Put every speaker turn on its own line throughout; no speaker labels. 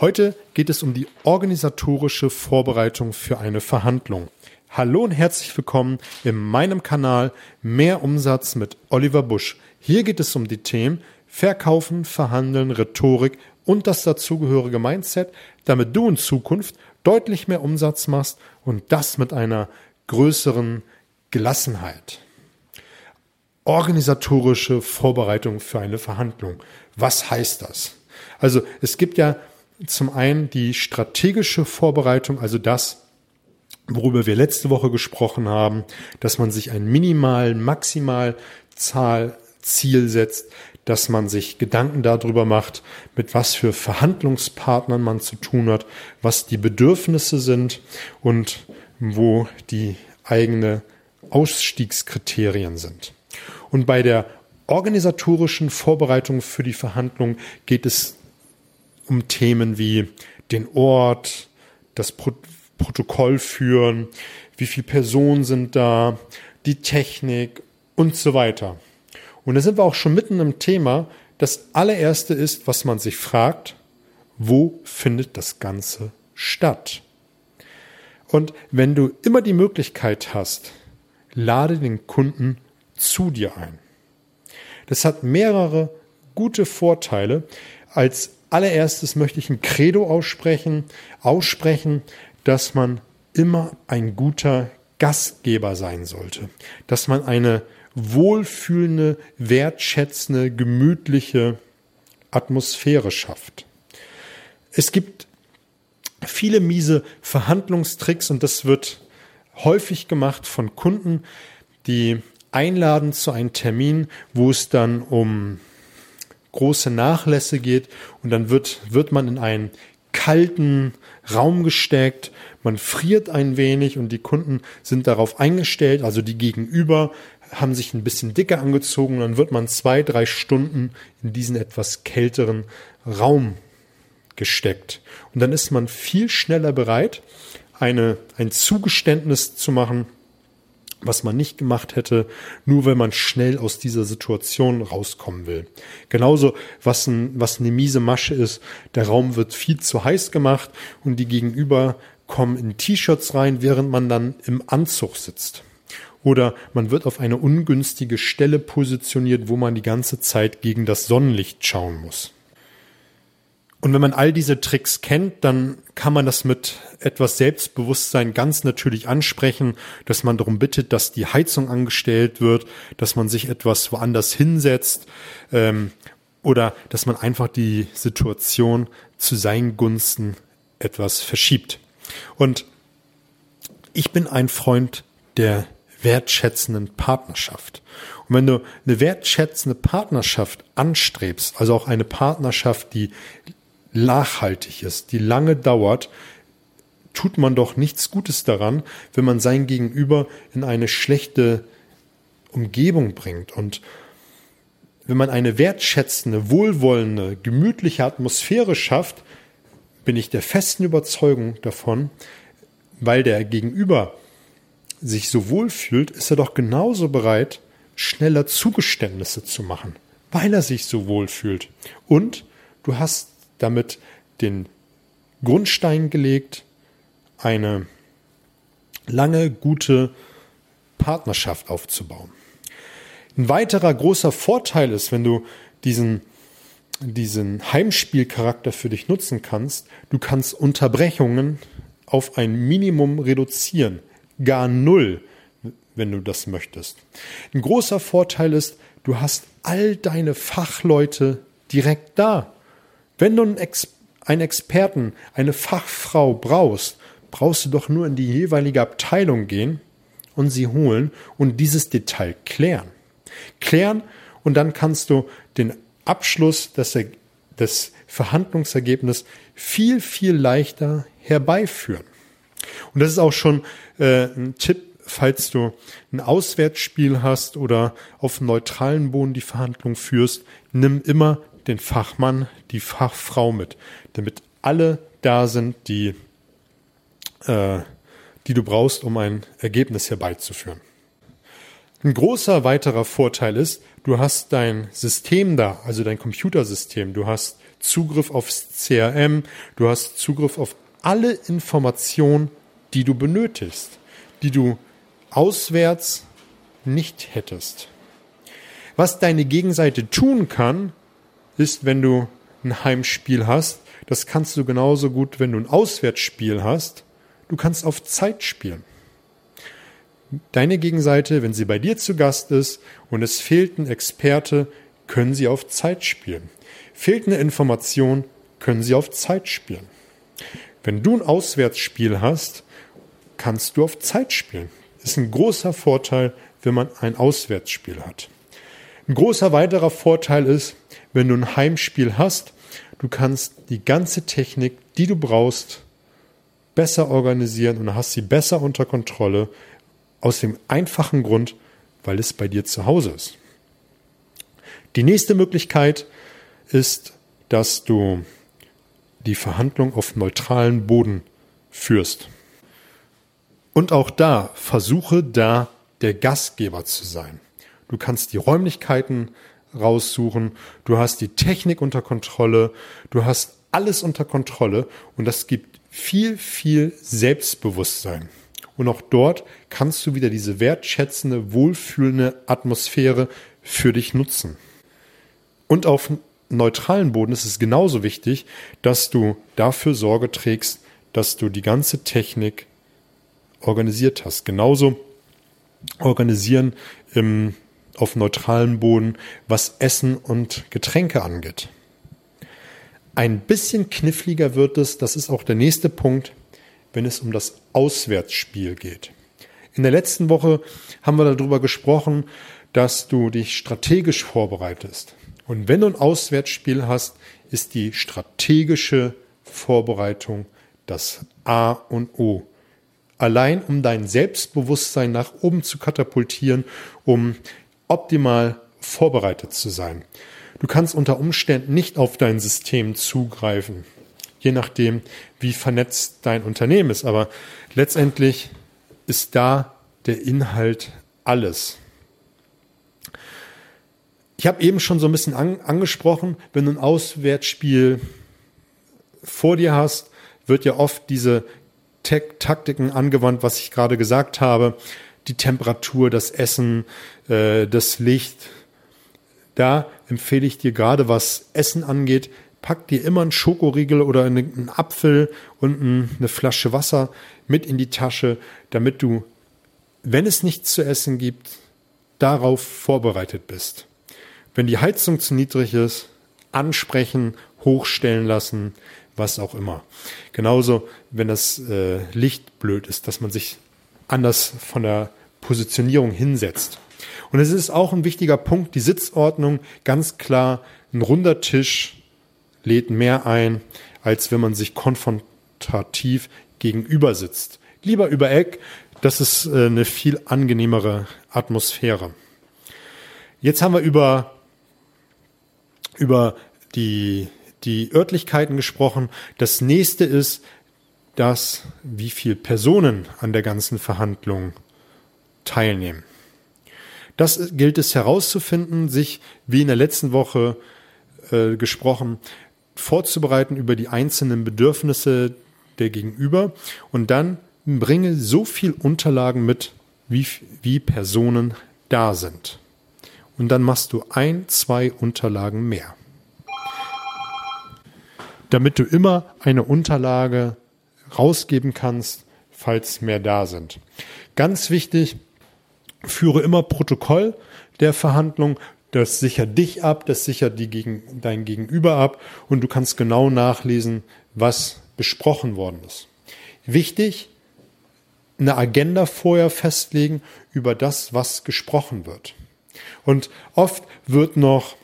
Heute geht es um die organisatorische Vorbereitung für eine Verhandlung. Hallo und herzlich willkommen in meinem Kanal Mehr Umsatz mit Oliver Busch. Hier geht es um die Themen Verkaufen, Verhandeln, Rhetorik und das dazugehörige Mindset, damit du in Zukunft deutlich mehr Umsatz machst und das mit einer größeren Gelassenheit. Organisatorische Vorbereitung für eine Verhandlung. Was heißt das? Also es gibt ja zum einen die strategische Vorbereitung, also das, worüber wir letzte Woche gesprochen haben, dass man sich ein Minimal, Maximal Zahl Ziel setzt, dass man sich Gedanken darüber macht, mit was für Verhandlungspartnern man zu tun hat, was die Bedürfnisse sind und wo die eigene Ausstiegskriterien sind. Und bei der organisatorischen Vorbereitung für die Verhandlung geht es um Themen wie den Ort, das Pro Protokoll führen, wie viele Personen sind da, die Technik und so weiter. Und da sind wir auch schon mitten im Thema. Das allererste ist, was man sich fragt, wo findet das Ganze statt? Und wenn du immer die Möglichkeit hast, lade den Kunden zu dir ein. Das hat mehrere gute Vorteile. Als allererstes möchte ich ein Credo aussprechen, aussprechen, dass man immer ein guter Gastgeber sein sollte, dass man eine wohlfühlende, wertschätzende, gemütliche Atmosphäre schafft. Es gibt viele miese Verhandlungstricks und das wird häufig gemacht von Kunden, die einladen zu einem Termin, wo es dann um große Nachlässe geht und dann wird, wird man in einen kalten Raum gesteckt, man friert ein wenig und die Kunden sind darauf eingestellt, also die Gegenüber haben sich ein bisschen dicker angezogen und dann wird man zwei, drei Stunden in diesen etwas kälteren Raum gesteckt. Und dann ist man viel schneller bereit, eine, ein Zugeständnis zu machen, was man nicht gemacht hätte, nur weil man schnell aus dieser Situation rauskommen will. Genauso, was, ein, was eine miese Masche ist, der Raum wird viel zu heiß gemacht und die Gegenüber kommen in T-Shirts rein, während man dann im Anzug sitzt. Oder man wird auf eine ungünstige Stelle positioniert, wo man die ganze Zeit gegen das Sonnenlicht schauen muss. Und wenn man all diese Tricks kennt, dann kann man das mit etwas Selbstbewusstsein ganz natürlich ansprechen, dass man darum bittet, dass die Heizung angestellt wird, dass man sich etwas woanders hinsetzt ähm, oder dass man einfach die Situation zu seinen Gunsten etwas verschiebt. Und ich bin ein Freund der wertschätzenden Partnerschaft. Und wenn du eine wertschätzende Partnerschaft anstrebst, also auch eine Partnerschaft, die nachhaltig ist, die lange dauert, tut man doch nichts Gutes daran, wenn man sein Gegenüber in eine schlechte Umgebung bringt. Und wenn man eine wertschätzende, wohlwollende, gemütliche Atmosphäre schafft, bin ich der festen Überzeugung davon, weil der Gegenüber sich so wohl fühlt, ist er doch genauso bereit, schneller Zugeständnisse zu machen, weil er sich so wohl fühlt. Und du hast damit den Grundstein gelegt, eine lange gute Partnerschaft aufzubauen. Ein weiterer großer Vorteil ist, wenn du diesen, diesen Heimspielcharakter für dich nutzen kannst, du kannst Unterbrechungen auf ein Minimum reduzieren, gar null, wenn du das möchtest. Ein großer Vorteil ist, du hast all deine Fachleute direkt da. Wenn du einen, Ex einen Experten, eine Fachfrau brauchst, brauchst du doch nur in die jeweilige Abteilung gehen und sie holen und dieses Detail klären. Klären und dann kannst du den Abschluss des, des Verhandlungsergebnisses viel, viel leichter herbeiführen. Und das ist auch schon äh, ein Tipp, falls du ein Auswärtsspiel hast oder auf neutralen Boden die Verhandlung führst, nimm immer den Fachmann, die Fachfrau mit, damit alle da sind, die, äh, die du brauchst, um ein Ergebnis herbeizuführen. Ein großer weiterer Vorteil ist, du hast dein System da, also dein Computersystem, du hast Zugriff aufs CRM, du hast Zugriff auf alle Informationen, die du benötigst, die du auswärts nicht hättest. Was deine Gegenseite tun kann, ist, wenn du ein Heimspiel hast, das kannst du genauso gut, wenn du ein Auswärtsspiel hast, du kannst auf Zeit spielen. Deine Gegenseite, wenn sie bei dir zu Gast ist und es fehlt ein Experte, können sie auf Zeit spielen. Fehlt eine Information, können sie auf Zeit spielen. Wenn du ein Auswärtsspiel hast, kannst du auf Zeit spielen. Ist ein großer Vorteil, wenn man ein Auswärtsspiel hat. Ein großer weiterer Vorteil ist, wenn du ein Heimspiel hast, du kannst die ganze Technik, die du brauchst, besser organisieren und hast sie besser unter Kontrolle, aus dem einfachen Grund, weil es bei dir zu Hause ist. Die nächste Möglichkeit ist, dass du die Verhandlung auf neutralen Boden führst. Und auch da versuche da der Gastgeber zu sein. Du kannst die Räumlichkeiten raussuchen, du hast die Technik unter Kontrolle, du hast alles unter Kontrolle und das gibt viel, viel Selbstbewusstsein. Und auch dort kannst du wieder diese wertschätzende, wohlfühlende Atmosphäre für dich nutzen. Und auf neutralen Boden ist es genauso wichtig, dass du dafür Sorge trägst, dass du die ganze Technik organisiert hast. Genauso organisieren im, auf neutralen Boden, was Essen und Getränke angeht. Ein bisschen kniffliger wird es, das ist auch der nächste Punkt, wenn es um das Auswärtsspiel geht. In der letzten Woche haben wir darüber gesprochen, dass du dich strategisch vorbereitest. Und wenn du ein Auswärtsspiel hast, ist die strategische Vorbereitung das A und O. Allein um dein Selbstbewusstsein nach oben zu katapultieren, um optimal vorbereitet zu sein. Du kannst unter Umständen nicht auf dein System zugreifen, je nachdem, wie vernetzt dein Unternehmen ist. Aber letztendlich ist da der Inhalt alles. Ich habe eben schon so ein bisschen an, angesprochen, wenn du ein Auswärtsspiel vor dir hast, wird ja oft diese Taktiken angewandt, was ich gerade gesagt habe. Die Temperatur, das Essen, äh, das Licht. Da empfehle ich dir gerade, was Essen angeht, pack dir immer einen Schokoriegel oder einen Apfel und eine Flasche Wasser mit in die Tasche, damit du, wenn es nichts zu essen gibt, darauf vorbereitet bist. Wenn die Heizung zu niedrig ist, ansprechen, hochstellen lassen, was auch immer. Genauso, wenn das äh, Licht blöd ist, dass man sich anders von der Positionierung hinsetzt. Und es ist auch ein wichtiger Punkt, die Sitzordnung, ganz klar, ein runder Tisch lädt mehr ein, als wenn man sich konfrontativ gegenüber sitzt. Lieber über Eck, das ist äh, eine viel angenehmere Atmosphäre. Jetzt haben wir über über die, die Örtlichkeiten gesprochen. Das nächste ist, dass wie viele Personen an der ganzen Verhandlung teilnehmen. Das gilt es herauszufinden, sich, wie in der letzten Woche äh, gesprochen, vorzubereiten über die einzelnen Bedürfnisse der Gegenüber und dann bringe so viel Unterlagen mit, wie, wie Personen da sind und dann machst du ein, zwei Unterlagen mehr. Damit du immer eine Unterlage rausgeben kannst, falls mehr da sind. Ganz wichtig, führe immer Protokoll der Verhandlung. Das sichert dich ab, das sichert die gegen, dein Gegenüber ab und du kannst genau nachlesen, was besprochen worden ist. Wichtig, eine Agenda vorher festlegen über das, was gesprochen wird. Und oft wird noch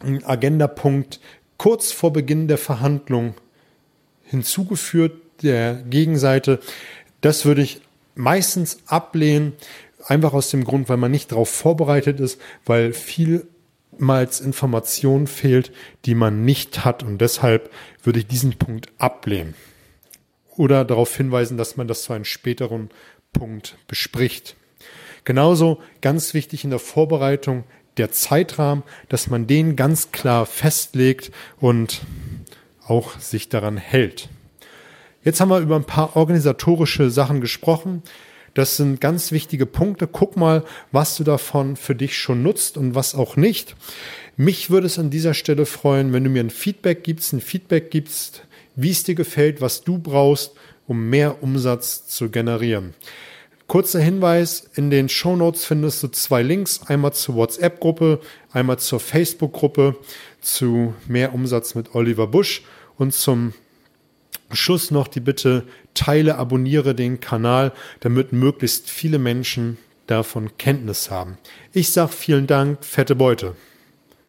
ein Agendapunkt kurz vor Beginn der Verhandlung hinzugeführt der Gegenseite. Das würde ich meistens ablehnen, einfach aus dem Grund, weil man nicht darauf vorbereitet ist, weil vielmals Information fehlt, die man nicht hat und deshalb würde ich diesen Punkt ablehnen. Oder darauf hinweisen, dass man das zu einem späteren Punkt bespricht. Genauso ganz wichtig in der Vorbereitung der Zeitrahmen, dass man den ganz klar festlegt und auch sich daran hält. Jetzt haben wir über ein paar organisatorische Sachen gesprochen. Das sind ganz wichtige Punkte. Guck mal, was du davon für dich schon nutzt und was auch nicht. Mich würde es an dieser Stelle freuen, wenn du mir ein Feedback gibst, ein Feedback gibst, wie es dir gefällt, was du brauchst, um mehr Umsatz zu generieren. Kurzer Hinweis, in den Show Notes findest du zwei Links, einmal zur WhatsApp-Gruppe, einmal zur Facebook-Gruppe zu mehr Umsatz mit Oliver Busch und zum Schluss noch die Bitte, teile, abonniere den Kanal, damit möglichst viele Menschen davon Kenntnis haben. Ich sage vielen Dank, fette Beute.